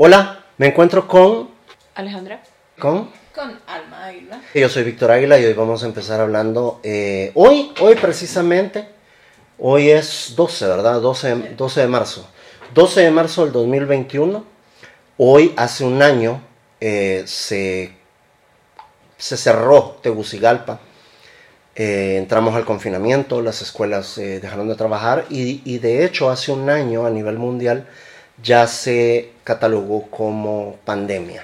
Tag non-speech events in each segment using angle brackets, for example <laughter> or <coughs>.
Hola, me encuentro con... Alejandra. ¿Con? Con Alma Águila. Yo soy Víctor Águila y hoy vamos a empezar hablando... eh, hoy, hoy precisamente, hoy es 12, ¿verdad? 12, 12 de marzo. 12 de marzo del 2021. Hoy, hace un año, eh, se, se cerró Tegucigalpa. Eh, entramos al confinamiento, las escuelas eh, dejaron de trabajar y, y de hecho hace un año a nivel mundial ya se catalogó como pandemia,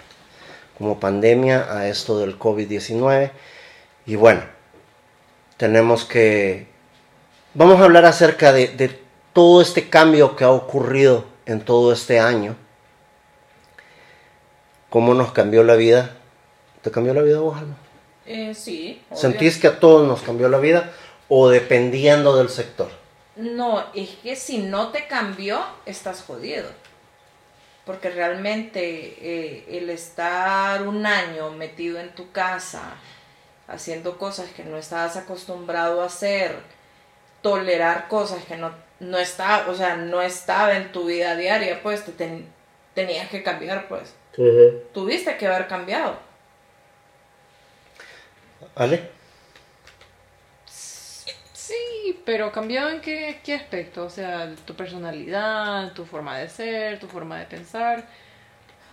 como pandemia a esto del COVID-19. Y bueno, tenemos que, vamos a hablar acerca de, de, todo este cambio que ha ocurrido en todo este año, cómo nos cambió la vida. ¿Te cambió la vida vos, Alma? Eh, sí. ¿Sentís que a todos nos cambió la vida o dependiendo del sector? No, es que si no te cambió, estás jodido. Porque realmente eh, el estar un año metido en tu casa, haciendo cosas que no estabas acostumbrado a hacer, tolerar cosas que no, no estaba, o sea, no estaba en tu vida diaria, pues te ten- tenías que cambiar, pues. Tuviste que haber cambiado. ¿Ale? Sí, pero cambiado en qué, qué aspecto? O sea, tu personalidad, tu forma de ser, tu forma de pensar.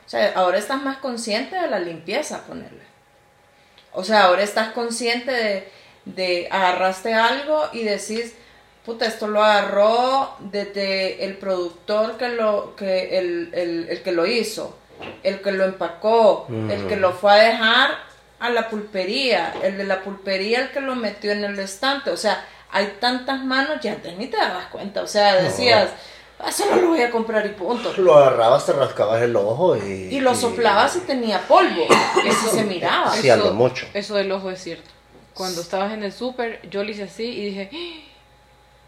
O sea, ahora estás más consciente de la limpieza, ponerle. O sea, ahora estás consciente de, de agarraste algo y decís, puta, esto lo agarró desde el productor que lo, que el, el, el que lo hizo, el que lo empacó, el que lo fue a dejar a la pulpería, el de la pulpería el que lo metió en el estante. O sea, hay tantas manos, ya antes ni te dabas cuenta. O sea, decías, ah, solo lo voy a comprar y punto. <laughs> Lo agarrabas, te rascabas el ojo y... Y lo soplabas y tenía polvo. <coughs> Eso se miraba. Sí, lo mucho. Eso del ojo es cierto. Cuando estabas en el súper, yo le hice así y dije, "Ah",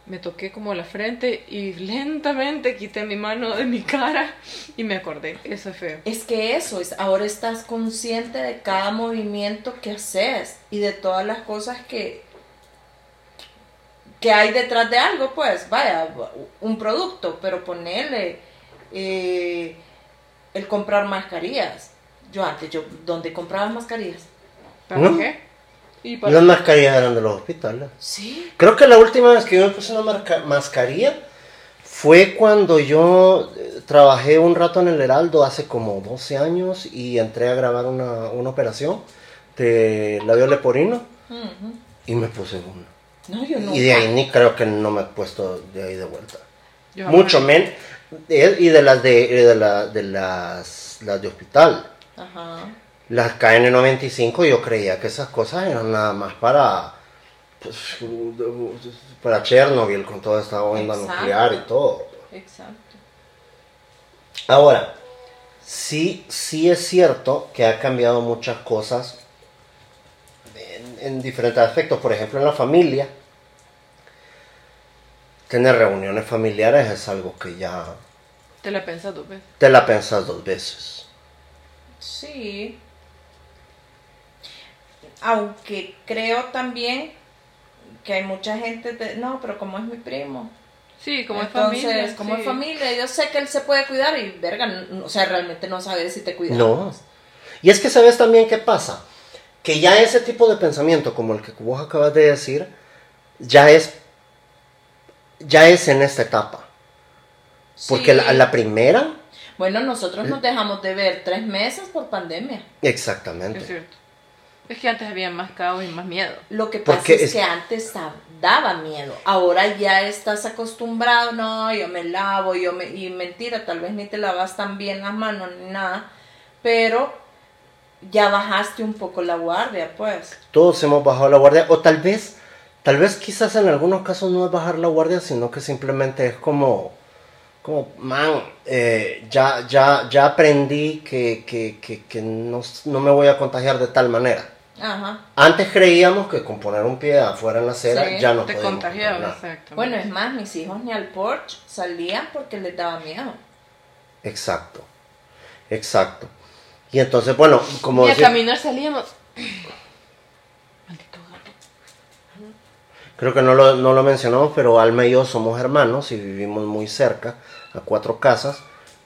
me toqué como la frente y lentamente quité mi mano de mi cara y me acordé. Eso es feo. Es que eso es, ahora estás consciente de cada movimiento que haces y de todas las cosas que que hay detrás de algo, pues, vaya, un producto, pero ponerle eh, el comprar mascarillas. Yo antes, yo, ¿dónde compraba mascarillas? ¿Para ¿No? qué? Y para... las mascarillas eran de los hospitales. Sí. Creo que la última vez que yo me puse una marca- mascarilla fue cuando yo eh, trabajé un rato en el Heraldo hace como 12 años y entré a grabar una, una operación de labio leporino Ujú. y me puse una. No, yo. Y de ahí ni creo que no me he puesto de ahí de vuelta. Yo Mucho menos. Y de las de, de, la- de las, las de hospital. Ajá. Las KN95 yo creía que esas cosas eran nada más para pues, para Chernobyl con toda esta onda Exacto. nuclear y todo. Exacto. Ahora, sí, sí es cierto que ha cambiado muchas cosas en, en diferentes aspectos. Por ejemplo, en la familia, tener reuniones familiares es algo que ya Te la pensas dos veces. te la pensas dos veces. Sí. Aunque creo también que hay mucha gente de, no, pero como es mi primo. Sí, como Entonces, es familia. como sí. es familia, yo sé que él se puede cuidar y verga, o sea, realmente no sabes si te cuida. No. Y es que sabes también qué pasa. Que ya ese tipo de pensamiento, como el que vos acabas de decir, ya es, ya es en esta etapa. Porque Sí. la, la primera, Bueno, nosotros nos dejamos de ver tres meses por pandemia. Es exactamente. cierto. Es que antes había más caos y más miedo. Lo que pasa Porque es, es- que antes da- daba miedo. Ahora ya estás acostumbrado, no, yo me lavo, yo me... Y mentira, tal vez ni te lavas tan bien las manos ni nada, pero ya bajaste un poco la guardia, pues. Todos hemos bajado la guardia. O tal vez, tal vez quizás en algunos casos no es bajar la guardia, sino que simplemente es como, como, man, eh, ya, ya, ya aprendí que, que, que, que no, no me voy a contagiar de tal manera. Ajá. Antes creíamos que con poner un pie afuera en la acera Sí, ya no te contagiaba. Bueno, es más, mis hijos ni al porch salían porque les daba miedo. Exacto, exacto. Y entonces, bueno, como y a decía- caminar salíamos. Maldito gato. creo que no lo, no lo mencionamos, pero Alma y yo somos hermanos y vivimos muy cerca, a cuatro casas.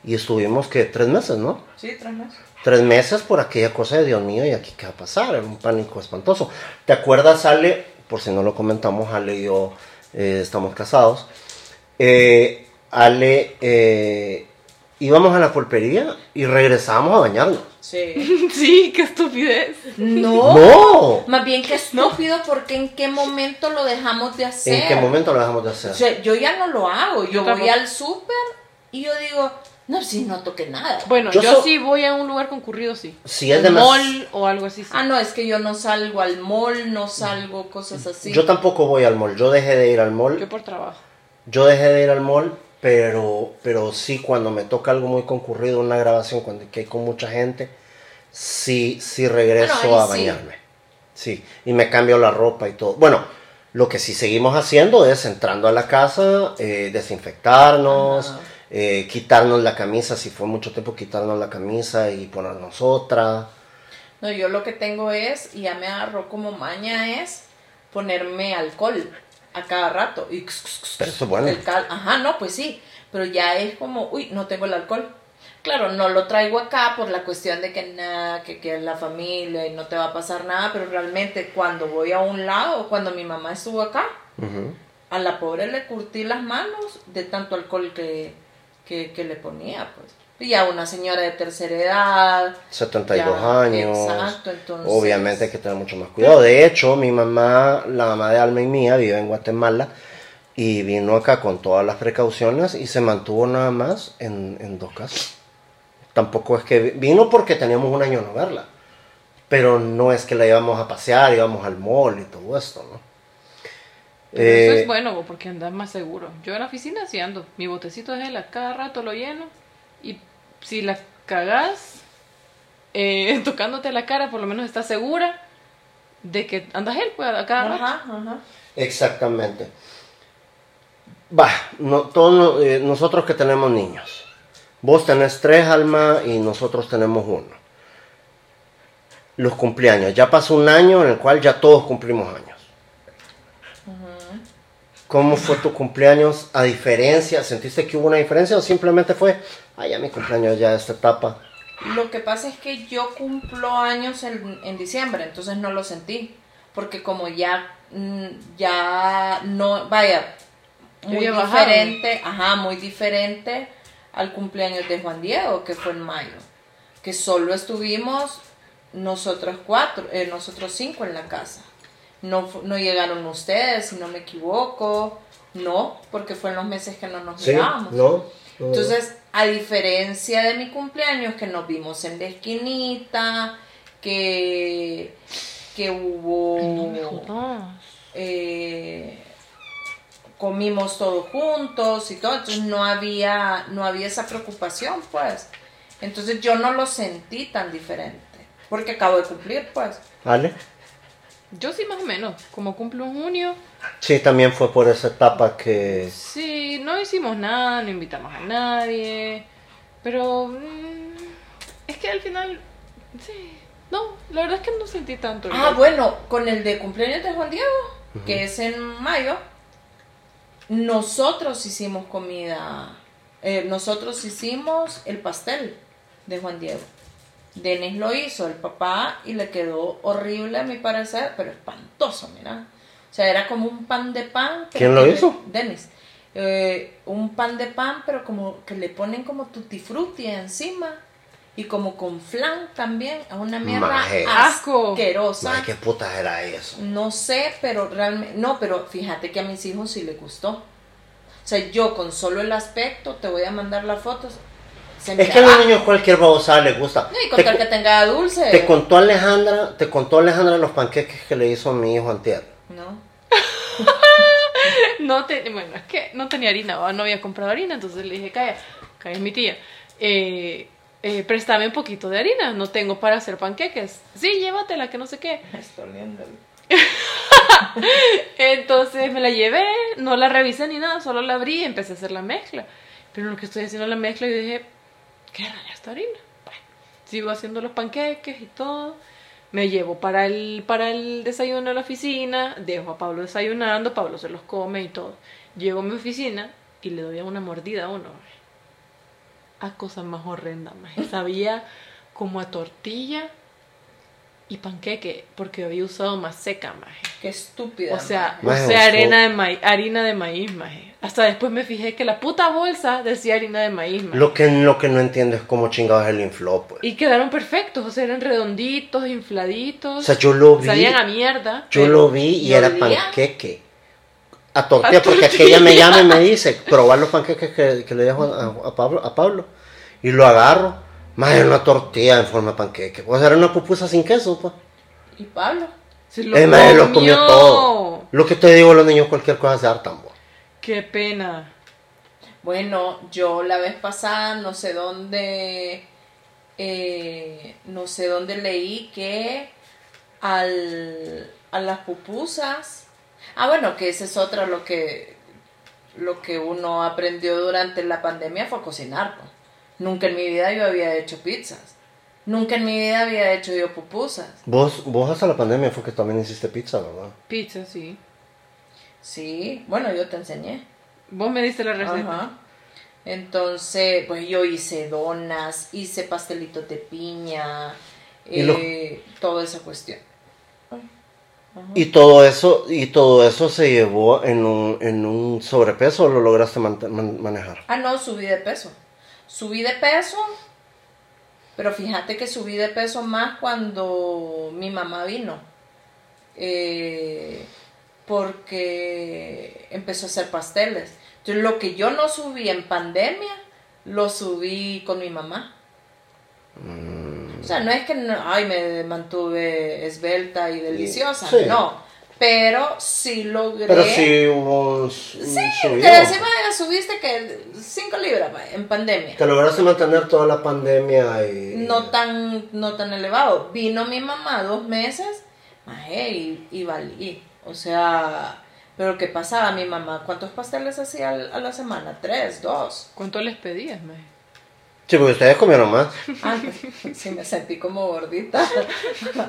Y estuvimos, que Tres meses, ¿no? Sí, tres meses. Tres meses por aquella cosa de Dios mío, ¿y aquí qué va a pasar? Era un pánico espantoso. ¿Te acuerdas, Ale? Por si no lo comentamos, Ale y yo eh, estamos casados. Eh, Ale, eh, íbamos a la pulpería y regresábamos a bañarnos. Sí. <laughs> Sí, qué estupidez. No. ¡No! Más bien que estúpido porque en qué momento lo dejamos de hacer. ¿En qué momento lo dejamos de hacer? O sea, yo ya no lo hago. Yo voy tampoco. al súper y yo digo, no, si no toqué nada. Bueno, Yo yo, so- sí voy a un lugar concurrido, sí. Si es de más- mall o algo así. sí. Ah, no, es que yo no salgo al mall, no salgo cosas así. Yo tampoco voy al mall. Yo dejé de ir al mall. Yo por trabajo. Yo dejé de ir al mall, pero, pero sí cuando me toca algo muy concurrido, una grabación cuando que hay con mucha gente, sí, sí regreso Ah, no, ahí a sí. bañarme. Sí, y me cambio la ropa y todo. Bueno, lo que sí seguimos haciendo es entrando a la casa, eh, desinfectarnos, Ajá. eh, quitarnos la camisa, si fue mucho tiempo quitarnos la camisa y ponernos otra. No, yo lo que tengo es, y ya me agarró como maña, es ponerme alcohol a cada rato. Y Pero eso es bueno. el cal- Ajá, no, pues sí. Pero ya es como, uy, no tengo el alcohol. Claro, no lo traigo acá por la cuestión de que nada, que, que es la familia y no te va a pasar nada, pero realmente cuando voy a un lado, cuando mi mamá estuvo acá, a la pobre le curtí las manos de tanto alcohol que, que, que le ponía, pues. Y ya una señora de tercera edad, 72 Ya, años. exacto, entonces- Obviamente hay que tener mucho más cuidado. De hecho, mi mamá, la mamá de Alma y mía, vive en Guatemala y vino acá con todas las precauciones y se mantuvo nada más en, en dos casas. Tampoco es que vi- vino porque teníamos un año no verla. Pero no es que la íbamos a pasear, íbamos al mall y todo esto, ¿no? Pero eso Eh, es bueno porque andas más seguro. Yo en la oficina sí ando. Mi botecito de gel a cada rato lo lleno. Y si la cagas eh, <laughs> tocándote la cara, por lo menos estás segura de que andas gel pues, a cada rato. Ajá. Exactamente. Va, no, todos eh, nosotros que tenemos niños. Vos tenés tres almas y nosotros tenemos uno. Los cumpleaños. Ya pasó un año en el cual ya todos cumplimos años. ¿Cómo fue tu cumpleaños? ¿A diferencia? ¿Sentiste que hubo una diferencia o simplemente fue, ay, ya mi cumpleaños ya esta etapa? Lo que pasa es que yo cumplo años en, en diciembre, entonces no lo sentí. Porque como ya, mm, ya no, vaya, muy diferente, ajá, muy diferente al cumpleaños de Juan Diego, que fue en mayo. Que solo estuvimos nosotros cuatro, eh, nosotros cinco en la casa. No, no llegaron ustedes, si no me equivoco. No, porque fue en los meses que no nos mirábamos. ¿No? Entonces, a diferencia de mi cumpleaños, que nos vimos en la esquinita, que, que hubo... No eh, comimos todos juntos y todo, entonces no había, no había esa preocupación, pues. Entonces yo no lo sentí tan diferente, porque acabo de cumplir, pues. ¿Vale? Yo sí, más o menos. Como cumplo en junio, Sí, también fue por esa etapa que... sí, no hicimos nada, no invitamos a nadie. Pero mm, es que al final, sí. No, la verdad es que no sentí tanto. Ah, bueno, con el de cumpleaños de Juan Diego, que es en mayo, nosotros hicimos comida, eh, nosotros hicimos el pastel de Juan Diego. Denis lo hizo, el papá, y le quedó horrible a mi parecer, pero espantoso, mira. O sea, era como un pan de pan. ¿Quién lo hizo? Denis. Eh, un pan de pan, pero como que le ponen como tutti frutti encima. Y como con flan también, a una mierda Maje. Asco. asquerosa. Ay, qué puta era eso. No sé, pero realmente, no, pero fíjate que a mis hijos sí les gustó. O sea, yo con solo el aspecto, te voy a mandar las fotos. Es que a los niños cualquier babosada les gusta. No, y con Te tal que tenga dulce. Te contó Alejandra, te contó Alejandra los panqueques que le hizo a mi hijo antier. No. <laughs> No te, bueno, es que no tenía harina, ¿va? no había comprado harina, entonces le dije, calla, calla mi tía, eh, eh, préstame un poquito de harina, no tengo para hacer panqueques. Sí, llévatela, que no sé qué. Está. <laughs> Entonces me la llevé, no la revisé ni nada, solo la abrí y empecé a hacer la mezcla. Pero lo que estoy haciendo la mezcla, yo dije, ¿qué raya esta harina? Bueno, sigo haciendo los panqueques y todo. Me llevo para el, para el desayuno a la oficina, dejo a Pablo desayunando, Pablo se los come y todo. Llego a mi oficina y le doy una mordida a uno. a cosa más horrenda, maje. Sabía como a tortilla y panqueque, porque había usado más seca, maje. Qué estúpida. O sea, Maje, usé usó- arena de maíz, harina de maíz, maje. Hasta después me fijé que la puta bolsa decía harina de maíz. Lo que, lo que no entiendo es cómo chingados el infló, pues. Y quedaron perfectos, o sea, eran redonditos, infladitos. O sea, yo lo vi. Sabían a mierda. Yo lo vi y ¿Y era panqueque. A tortilla, A porque tortilla. aquella me llama y me dice, probar los panqueques que, que le dejo a, a Pablo, a Pablo. Y lo agarro. Más era una tortilla en forma de panqueque. Pues era una pupusa sin queso, pues. ¿Y Pablo? Se lo Eh, madre, lo comió. comió todo. Lo que te digo, los niños cualquier cosa se hartan. Qué pena. Bueno, yo la vez pasada no sé dónde, eh, no sé dónde leí que al, a las pupusas, ah bueno, que ese es otra lo que, lo que uno aprendió durante la pandemia fue cocinar. pues. Nunca en mi vida yo había hecho pizzas, nunca en mi vida había hecho yo pupusas. Vos, vos hasta la pandemia fue que también hiciste pizza, ¿verdad? Pizza, sí. Sí, bueno, yo te enseñé. Vos me diste la receta. Ajá. Entonces, pues yo hice donas, hice pastelitos de piña, lo- eh, toda esa cuestión. Y todo eso, y todo eso se llevó en un, en un sobrepeso o lo lograste man- manejar. Ah, no, subí de peso. Subí de peso, pero fíjate que subí de peso más cuando mi mamá vino. Eh, porque empezó a hacer pasteles. Entonces, lo que yo no subí en pandemia, lo subí con mi mamá. Mm. O sea, no es que no- ay, me mantuve esbelta y deliciosa, Sí. no. Pero sí logré. Pero sí hubo Sí, que encima subiste que 5 libras en pandemia. Que lograste mantener toda la pandemia y... No tan, no tan elevado. Vino mi mamá dos meses maje, y, y valí. O sea, pero ¿qué pasaba mi mamá? ¿Cuántos pasteles hacía a la semana? ¿Tres? ¿Dos? ¿Cuánto les pedías, maje? Sí, porque ustedes comieron más. Ah, pues, sí me sentí como gordita.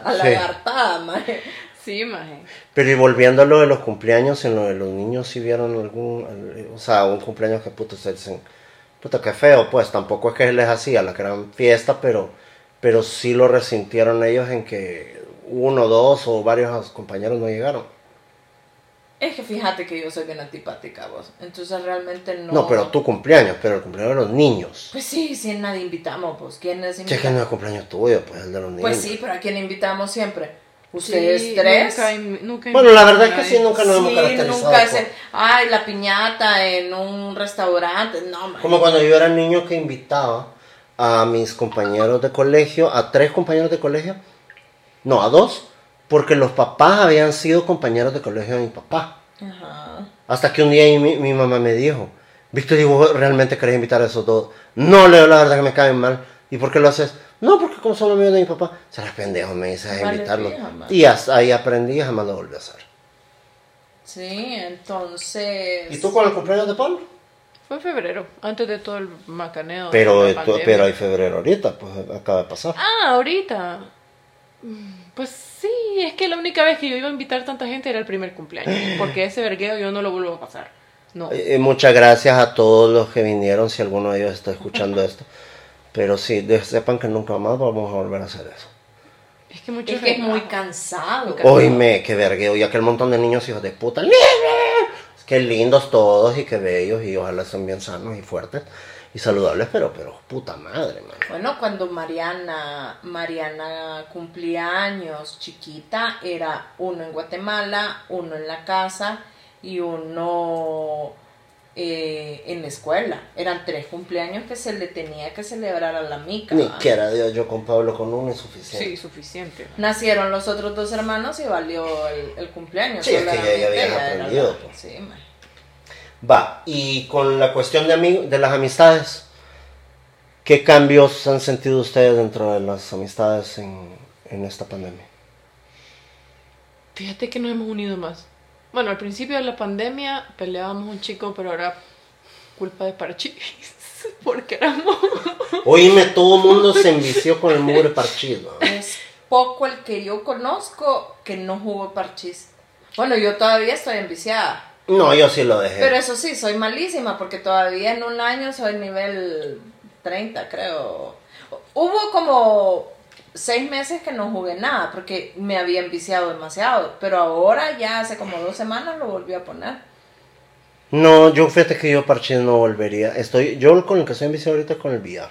A la Sí. gartada, maje. Sí, maje. Pero y volviendo a lo de los cumpleaños, en lo de los niños, si vieron algún... O sea, un cumpleaños que puto ustedes dicen... Puta, qué feo, pues tampoco es que les hacía la gran fiesta, pero, pero sí lo resintieron ellos en que uno, dos o varios compañeros no llegaron. Es que fíjate que yo soy bien antipática vos. Entonces realmente no. No, pero tu cumpleaños, pero el cumpleaños de los niños. Pues sí, sí, nadie invitamos, pues. ¿Quiénes Si es que invitamos? no es cumpleaños tuyo, pues el de los niños. Pues sí, pero ¿a quién invitamos siempre? ¿Ustedes Sí, tres? Nunca, in- nunca Bueno, la verdad es que sí, nunca nos hemos Sí, caracterizado. nunca es, ay, la piñata en un restaurante, no, man. Como cuando yo era niño que invitaba a mis compañeros de colegio, a tres compañeros de colegio, no, a dos, porque los papás habían sido compañeros de colegio de mi papá. Ajá. Hasta que un día mi, mi mamá me dijo, Víctor, ¿y vos realmente querés invitar a esos dos? No, Leo, la verdad que me caen mal. ¿Y por qué lo haces? No, porque como son amigos de mi papá, serás pendejo, me dices Vale, invitarlos. y hasta ahí aprendí y jamás lo volví a hacer. Sí, entonces... ¿Y tú con el cumpleaños de Pablo? Fue en febrero, antes de todo el macaneo. Pero, de pero hay febrero ahorita, pues acaba de pasar. Ah, ahorita. Pues sí, es que la única vez que yo iba a invitar tanta gente era el primer cumpleaños. Porque ese vergueo yo no lo vuelvo a pasar. No. Eh, eh, muchas gracias a todos los que vinieron, si alguno de ellos está escuchando esto. Pero sí, de- sepan que nunca más vamos a volver a hacer eso. Es que mucho Es que es muy cansado. Oíme, qué vergueo, y aquel montón de niños hijos de puta. Qué lindos todos y qué bellos, y ojalá estén bien sanos y fuertes y saludables, pero, pero puta madre, man. Bueno, cuando Mariana, Mariana cumplía años chiquita, era uno en Guatemala, uno en la casa y uno eh, en la escuela. Eran tres cumpleaños que se le tenía que celebrar a la mica. Ni ¿va? quiera Dios, yo con Pablo con uno es suficiente. Sí, suficiente. Nacieron los otros dos hermanos y valió el, el cumpleaños. Sí, es que ya- ya era aprendido, la- pues. sí, ma. Va, y con la cuestión de, de las amistades, ¿qué cambios han sentido ustedes dentro de las amistades en, en esta pandemia? Fíjate que nos hemos unido más. Bueno, al principio de la pandemia peleábamos un chico, pero ahora culpa de Parchís. <laughs> Porque éramos. <laughs> Oíme, todo el mundo se envició con el mugre parchido. Es poco el que yo conozco que no jugó parchís. Bueno, yo todavía estoy enviciada. No, yo sí lo dejé. Pero eso sí, soy malísima porque todavía en un año soy nivel 30, creo. Hubo como seis meses que no jugué nada porque me había enviciado demasiado. Pero ahora, ya hace como dos semanas, lo volví a poner. No, yo fíjate que yo parchís no volvería. Estoy, yo con el que estoy enviciado ahorita es con el VR.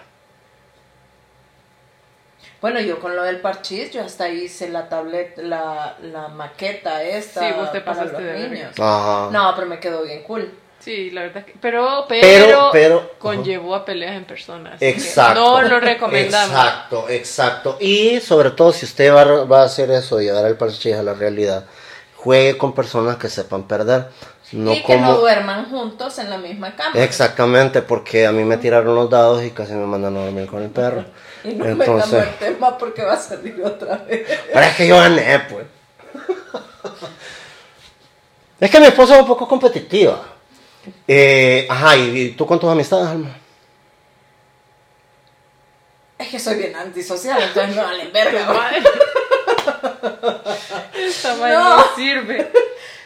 Bueno, yo con lo del parchís, yo hasta hice la tablet, la, la maqueta esta Sí, vos te para pasaste los de niños. Ajá. No, pero me quedó bien cool. Sí, la verdad que... Pero, pero, Pero- pero- conllevó a peleas en persona. así que Exacto. No lo recomendamos. Exacto, exacto. Y sobre todo si usted va, a- va a hacer eso, llevar el parchís a la realidad, juegue con personas que sepan perder. No y que como... no duerman juntos en la misma cama. Exactamente, porque a mí me tiraron los dados y casi me mandan a dormir con el perro. Y no Entonces, metamos el tema porque va a salir otra vez. pero es que yo gané, pues. Es que mi esposa es un poco competitiva. Eh, ajá, ¿y tú con tus amistades, Alma? Es que soy bien antisocial, entonces me valen verga. Madre. <laughs> Esta madre No. no sirve.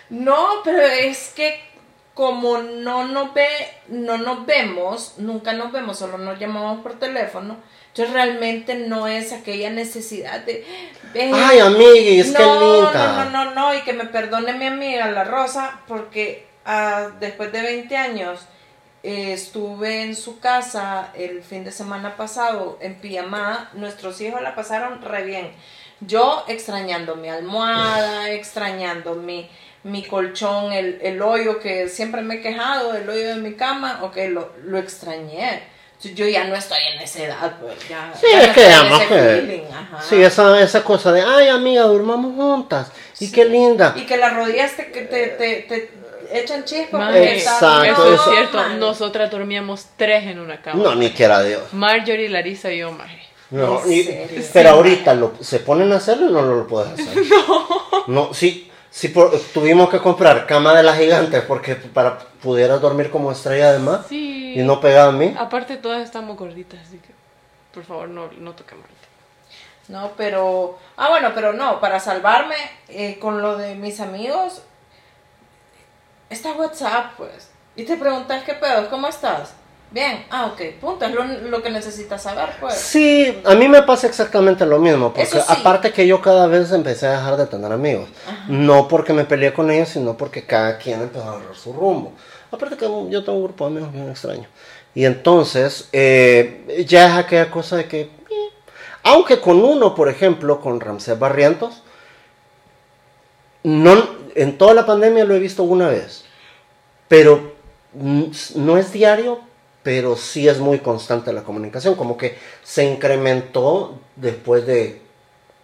No, pero es que como no nos ve, no nos vemos, nunca nos vemos, solo nos llamamos por teléfono. Entonces realmente no es aquella necesidad de ven, Ay, amiguis, qué no, linda. No, no, no, no, y que me perdone mi amiga la Rosa, porque ah, después de 20 años eh, estuve en su casa el fin de semana pasado en pijamada. Nuestros hijos la pasaron re bien. Yo extrañando mi almohada, extrañando mi, mi colchón, el, el hoyo que siempre me he quejado, el hoyo de mi cama, ok, lo, lo extrañé. Entonces, Yo ya no estoy en esa edad, pues ya. Sí, ya es no que estoy en además que... Sí, esa, esa cosa de, ay, amiga, durmamos juntas. Y qué linda. Y que las rodillas te, que te, te, te echan chispas. Exacto, Eso es cierto. madre. Nosotras dormíamos tres en una cama. No, ni quiera Dios. Marjorie, Larisa y yo, maje. No, ¿En y- pero ahorita lo, se ponen a hacerlo y no lo, puedes hacer. <laughs> No. No, sí, sí por- tuvimos que comprar cama de las gigantes porque para pudieras dormir como estrella de mar Sí. y no pegada a mí. Aparte, todas estamos gorditas, así que por favor no, no toquemos. No, pero. Ah, bueno, pero no, para salvarme eh, con lo de mis amigos. Está WhatsApp, pues. Y te preguntas qué pedo, ¿cómo estás? Bien, ah, ok, punto, es lo, lo que necesitas saber, pues. Sí, a mí me pasa exactamente lo mismo, porque sí. aparte que yo cada vez empecé a dejar de tener amigos, no porque me peleé con ellos, sino porque cada quien empezó a agarrar su rumbo. Aparte que yo tengo un grupo de amigos bien extraño. Y entonces, eh, ya es aquella cosa de que, eh, aunque con uno, por ejemplo, con Ramsés Barrientos, no, en toda la pandemia lo he visto una vez, pero no es diario, pero sí es muy constante la comunicación, como que se incrementó después de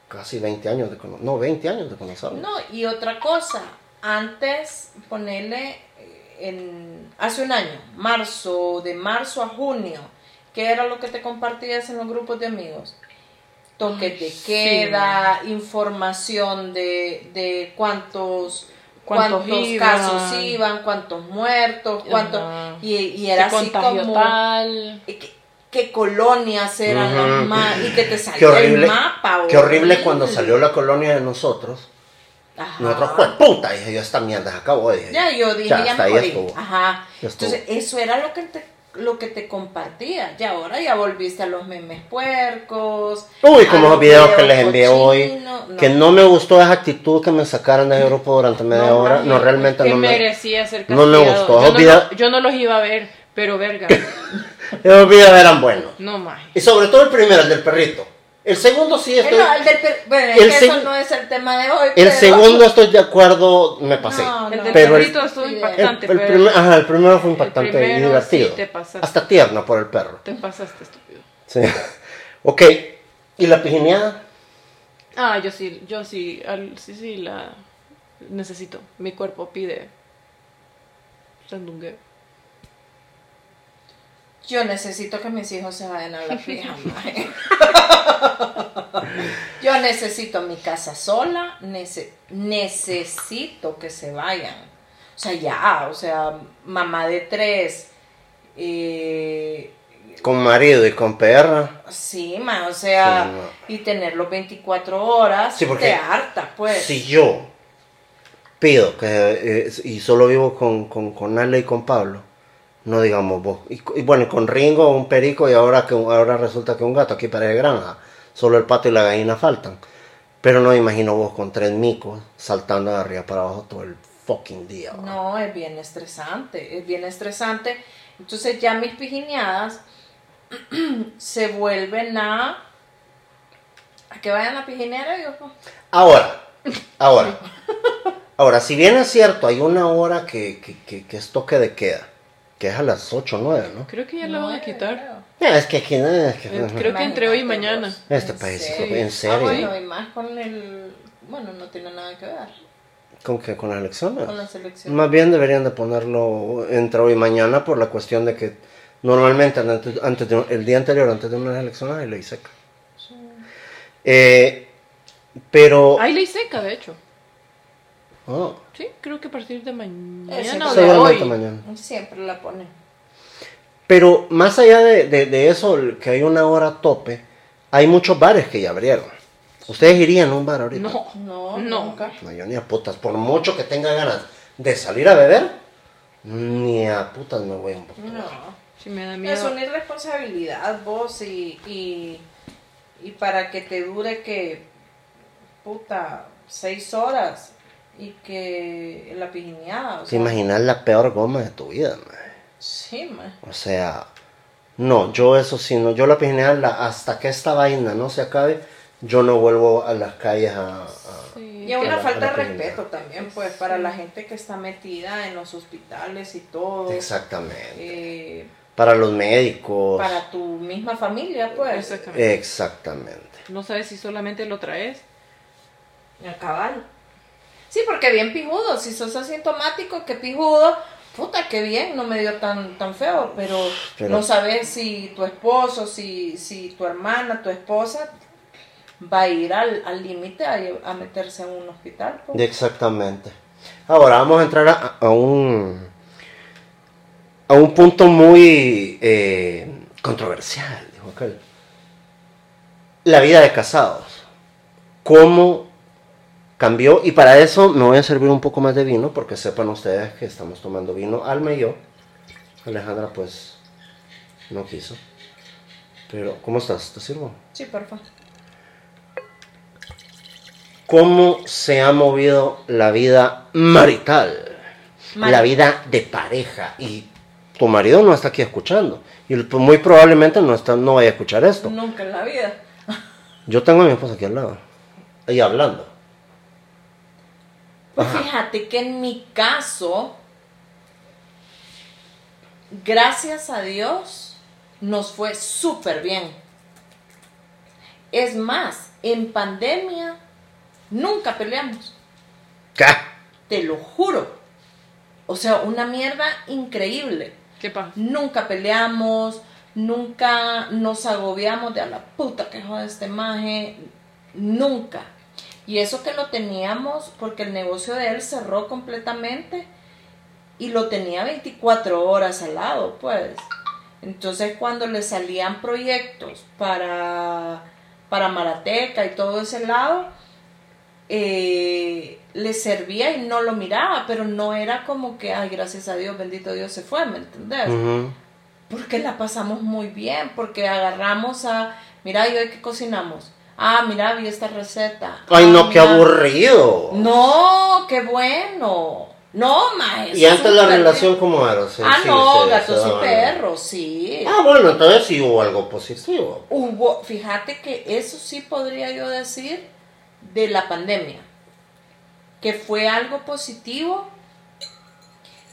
casi 20 años de conocerlo, no, 20 años de conocerlo. No, y otra cosa, antes ponerle eh, en hace un año, marzo, de marzo a junio, ¿qué era lo que te compartías en los grupos de amigos? Toque de sí, queda, información de, de cuántos Cuántos cuántos iban. casos iban, cuántos muertos, cuántos Ajá. y, y era así como tal. qué colonias eran Ujú. las más y que te salía Qué horrible, el mapa. qué horrible cuando salió la colonia de nosotros. Ajá. Nosotros, pues puta, dije yo, esta mierda se acabó. Dije, Ya, yo dije, ya, hasta me ahí morí. estuvo. Ajá. Ya estuvo. Entonces, eso era lo que te, lo que te compartía. Y ahora ya volviste a los memes puercos. Uy, como los los videos que les envié hoy. No. que no me gustó esa actitud que me sacaran de grupo durante media No, hora. No, realmente que no me... merecía ser no me gustó. Yo no, lo- yo no los iba a ver, pero verga. <laughs> Esos videos eran buenos. No maje. Y sobre todo el primero, el del perrito. El segundo sí Eh, estoy... no, el del per- bueno, es el que seg- eso no es el tema de hoy. El pero- segundo estoy de acuerdo, me pasé. No, El no. del Pero el- perrito estuvo el- El, impactante, el pero primer- ajá, el primero fue impactante y primero divertido. sí te pasaste. Hasta tierno por el perro. te pasaste estúpido. Sí. <laughs> ok. ¿Y la pijineada? Ah, yo sí, yo sí, al- sí, sí, la necesito. Mi cuerpo pide sandungueo. Yo necesito que mis hijos se vayan a la fija. <laughs> Yo necesito mi casa sola, nece- necesito que se vayan. O sea, ya, o sea, mamá de tres, eh, Con marido y con perra. sí, ma, o sea, Sí, y tenerlo 24 horas, Sí, porque te harta, pues. Si yo pido que, eh, y solo vivo con, con, con Ale y con Pablo, No digamos vos. Y, y bueno, con Ringo, un perico, y ahora, que, ahora resulta que un gato aquí parece granja. Solo el pato y la gallina faltan. Pero no imagino vos con tres micos saltando de arriba para abajo todo el fucking día. No, es bien estresante, es bien estresante. Entonces ya mis pijineadas <clears throat> se vuelven a... A que vayan a pijinera y yo... pues, Ahora, ahora. Ahora, si bien es cierto, hay una hora que, que, que, que es toque de queda, que es a las 8 o 9, ¿no? Creo que ya la van a quitar. creo. Eh, Es que aquí, eh, es que- Eh, Creo que entre hoy y mañana. Este ¿En país, serio? en Ah, serio. bueno, y más con el... Bueno, no tiene nada que ver ¿Con qué? ¿Con las elecciones? con la selección. Más bien deberían de ponerlo entre hoy y mañana por la cuestión de que normalmente antes, antes de- el día anterior, antes de unas elecciones, hay ley seca. Eh, pero... Hay ley seca, de hecho. Oh, Sí, creo que a partir de mañana Ese o de seguramente hoy. mañana. Siempre la ponen. Pero más allá de, de- de eso, que hay una hora tope, hay muchos bares que ya abrieron. ¿Ustedes irían a un bar ahorita? No, No, No. nunca. No, yo ni a putas. Por mucho que tenga ganas de salir a beber, ni a putas me voy a un poco. No. sí me da Es miedo. una irresponsabilidad vos y, y, y para que te dure que, puta, seis horas y que la pijineada. O ¿Te sea, imaginas la peor goma de tu vida, mae? Sí, man. O sea, no, yo eso sí, no, yo la pijineada, hasta que esta vaina no se acabe, yo no vuelvo a las calles a... a- Sí. Y es una la- falta de respeto también, pues, para la gente que está metida en los hospitales y todo. Exactamente. Eh, Para los médicos. para tu misma familia, pues. Exactamente. Exactamente. No sabes si solamente lo traes. A cabal. Sí, porque bien pijudo. Si sos asintomático, que pijudo. Puta, qué bien, no me dio tan, tan feo, pero, Pero- no sabes si tu esposo, si, si tu hermana, tu esposa va a ir al al límite a, a meterse en un hospital. pues. Exactamente. Ahora vamos a entrar a, a un a un punto muy eh, controversial, dijo aquel. La vida de casados. ¿Cómo cambió? Y para eso me voy a servir un poco más de vino, porque sepan ustedes que estamos tomando vino, Alma y yo. Alejandra pues no quiso. Pero, ¿cómo estás? ¿Te sirvo? Sí, por favor. ¿Cómo se ha movido la vida marital? Mari- La vida de pareja. Y tu marido no está aquí escuchando. Y pues, muy probablemente no, está, no vaya a escuchar esto. Nunca en la vida. Yo tengo a mi esposa aquí al lado. Y hablando. Pues Ajá. fíjate que en mi caso, gracias a Dios, nos fue súper bien. Es más, en pandemia nunca peleamos, ¿Qué? te lo juro. O sea, una mierda increíble. ¿Qué pasa? Nunca peleamos, nunca nos agobiamos de a la puta que joda este maje, nunca. Y eso que lo teníamos porque el negocio de él cerró completamente y lo tenía 24 horas al lado, pues. Entonces cuando le salían proyectos para, para Marateca y todo ese lado, eh, le servía y no lo miraba, pero no era como que, ay, gracias a Dios, bendito Dios se fue, ¿me entendés? Porque la pasamos muy bien, porque agarramos a, mira, ¿y hoy qué cocinamos? Ah, mira, vi esta receta. Ay, Ah, no, qué mira. aburrido. No, qué bueno. No, más. y antes la relación, ¿cómo era? Sí, ah, sí, no, gatos y perros, sí. Ah, bueno, entonces sí hubo algo positivo. Hubo, fíjate que eso sí podría yo decir de la pandemia, que fue algo positivo,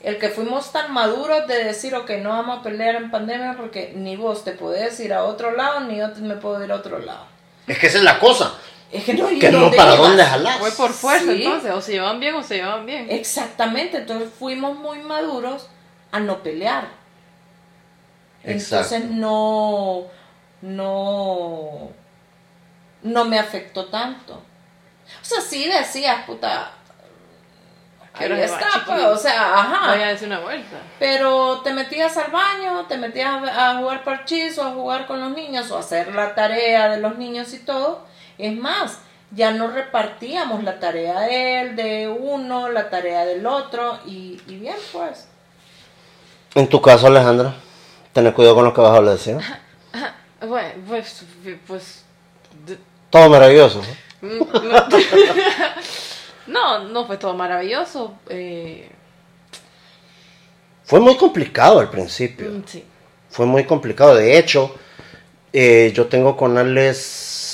el que fuimos tan maduros de decir, ok, no vamos a pelear en pandemia porque ni vos te podés ir a otro lado, ni yo te- me puedo ir a otro lado. Es que esa es la cosa. Es que no, ¿y Que no, ¿para dónde jalás? Fue por fuerza Sí. entonces. O se llevan bien o se llevan bien. Exactamente, entonces fuimos muy maduros a no pelear. Exacto. Entonces no, no, no me afectó tanto. O sea, sí decías, puta, ¿Qué ahí está? Pues, o sea, ajá. Vaya a decir una vuelta. Pero te metías al baño, te metías a jugar parchís o a jugar con los niños o a hacer la tarea de los niños y todo. Es más, ya no repartíamos la tarea de él, de uno, la tarea del otro y, y bien pues. En tu caso, Alejandra, tener cuidado con lo que vas a decir. <laughs> Bueno, pues, pues de- Todo maravilloso. <laughs> ¿no? No, no, no fue todo maravilloso. eh, Fue muy complicado al principio. mm, sí. Fue muy complicado. De hecho, eh, yo tengo con Alex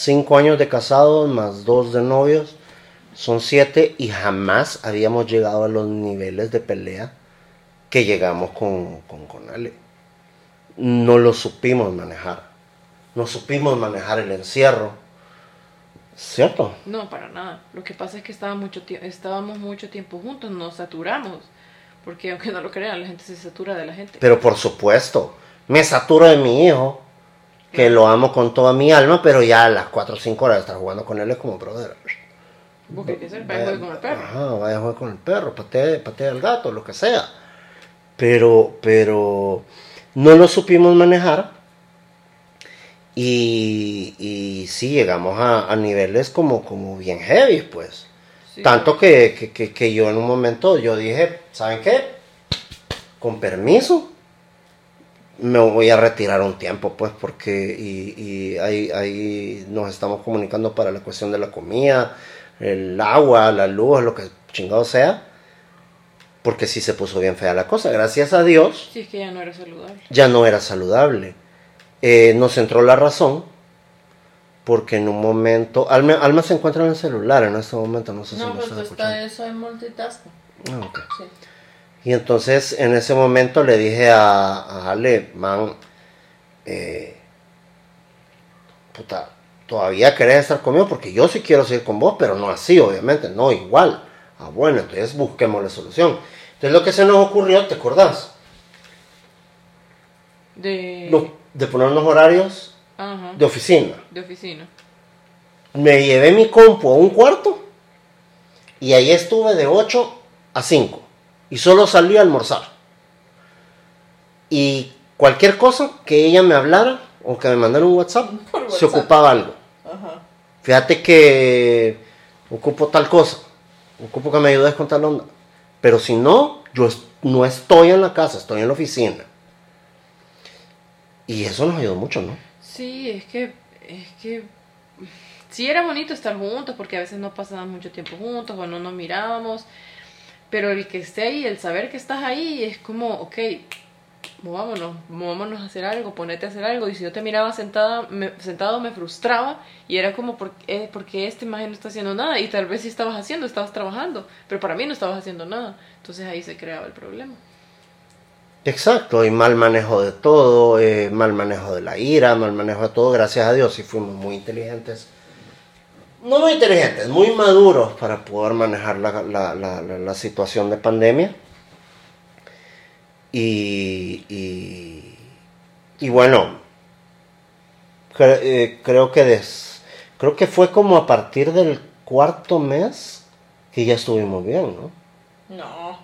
cinco años de casados más dos de novios. Son siete y jamás habíamos llegado a los niveles de pelea que llegamos con, con, con Ale. No lo supimos manejar. No supimos manejar el encierro. ¿Cierto? No, para nada. Lo que pasa es que estaba mucho estábamos mucho tiempo juntos, nos saturamos. Porque aunque no lo crean, la gente se satura de la gente. Pero por supuesto, me saturo de mi hijo, que lo amo con toda mi alma, pero ya a las 4 o 5 horas de estar jugando con él es como, brother. ¿Vos qué hacer? Vaya, juegue con el perro. Ajá, vaya a jugar con el perro, patee, patea al gato, lo que sea. Pero, pero no lo supimos manejar. Y, y sí, llegamos a, a niveles como, como bien heavy, pues. Sí. Tanto que, que, que- que yo en un momento yo dije, ¿saben qué? Con permiso, me voy a retirar un tiempo, pues, porque y, y ahí, ahí nos estamos comunicando para la cuestión de la comida, el agua, la luz, lo que chingado sea, porque sí se puso bien fea la cosa. Gracias a Dios, Sí, es que ya no era saludable. ya no era saludable. Eh, nos entró la razón, porque en un momento, Alma, Alma se encuentra en el celular en este momento, no sé si No, me pues estás está eso en multitasking. Ah, ok. Sí. Y entonces en ese momento le dije a, a Ale, man, eh, puta, todavía querés estar conmigo porque yo sí quiero seguir con vos, pero no así, obviamente, no igual. Ah, bueno, entonces busquemos la solución. Entonces lo que se nos ocurrió, ¿te acordás? De... de poner unos horarios Ajá. de oficina. De oficina. Me llevé mi compu a un cuarto y ahí estuve de 8 a 5 y solo salí a almorzar. Y cualquier cosa que ella me hablara o que me mandara un WhatsApp, se ocupaba algo. Ajá. Fíjate que ocupo tal cosa, ocupo que me ayudes con tal onda. Pero si no, yo no estoy en la casa, estoy en la oficina. Y eso nos ayudó mucho, ¿no? Sí, es que, es que sí era bonito estar juntos porque a veces no pasábamos mucho tiempo juntos o no nos mirábamos, pero el que esté ahí, el saber que estás ahí es como, ok, movámonos, movámonos a hacer algo, ponete a hacer algo y si yo te miraba sentada, me- sentado me frustraba y era como, ¿por qué, porque este imagen no está haciendo nada? Y tal vez sí estabas haciendo, estabas trabajando, pero para mí no estabas haciendo nada, entonces ahí se creaba el problema. Exacto, y mal manejo de todo, eh, mal manejo de la ira, mal manejo de todo, gracias a Dios, y fuimos muy inteligentes. No muy inteligentes, muy maduros para poder manejar la, la- la- situación de pandemia. Y, y, y bueno, eh, creo, que des- creo que fue como a partir del cuarto mes que ya estuvimos bien, ¿no? No.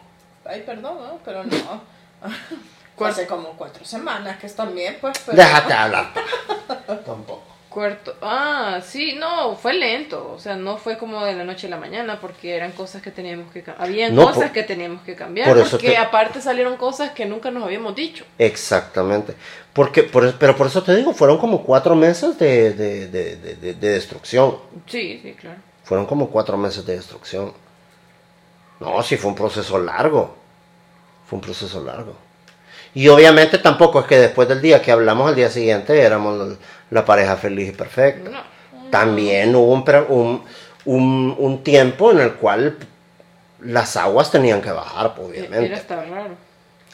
Ay, perdón, ¿no? pero no. <laughs> Hace como cuatro semanas que están bien, pues. Pero Déjate hablar. <laughs> Tampoco. Cuarto, ah, sí, no, fue lento, o sea, no fue como de la noche a la mañana, porque eran cosas que teníamos que cambiar, había No, cosas por- que teníamos que cambiar, por porque te- aparte salieron cosas que nunca nos habíamos dicho. Exactamente. Porque, por, pero por eso te digo, fueron como cuatro meses de, de- de- de- de- de destrucción. Sí, sí, claro. Fueron como cuatro meses de destrucción. No, sí fue un proceso largo. Fue un proceso largo. Y obviamente tampoco es que después del día que hablamos al día siguiente éramos la, pareja feliz y perfecta. No, También hubo un, pre- un, un- un tiempo en el cual las aguas tenían que bajar, pues, obviamente. era hasta raro.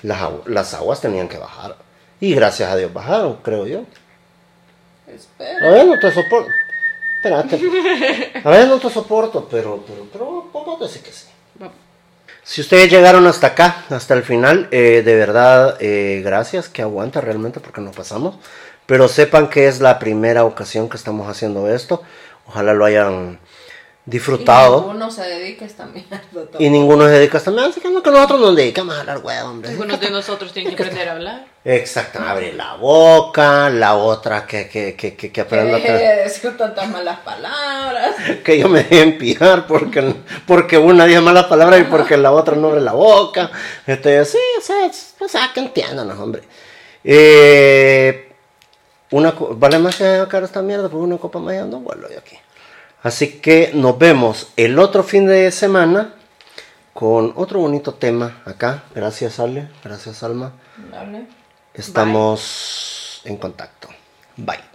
Las, agu- las aguas tenían que bajar. Y gracias a Dios bajaron, creo yo. Espera. A ver, no te soporto. Espérate. A ver, no te soporto, pero, pero, pero a decir que sí. Va- Si ustedes llegaron hasta acá, hasta el final, eh, de verdad, eh, gracias, que aguanta realmente porque nos pasamos. Pero sepan que es la primera ocasión que estamos haciendo esto. Ojalá lo hayan disfrutado. Y ninguno se dedica a esta mierda. Y ninguno se dedica a esta mierda, así que no, que nosotros nos dedicamos a hablar huevo, hombre. Algunos de <laughs> nosotros tienen que aprender a hablar. Exacto, abre la boca, la otra que, que, que, que, que Que aprenda deje de decir tantas malas palabras. <laughs> que yo me deje empijar porque, porque una dice malas palabras y porque la otra no abre la boca. Este, sí, o sea, es- o sea, que entiéndanos, hombre. Eh, una, vale más que sacar esta mierda por una copa más no vuelvo yo aquí. Así que nos vemos el otro fin de semana con otro bonito tema acá. Gracias, Ale. Gracias, Alma. Dale. Estamos en contacto. Bye.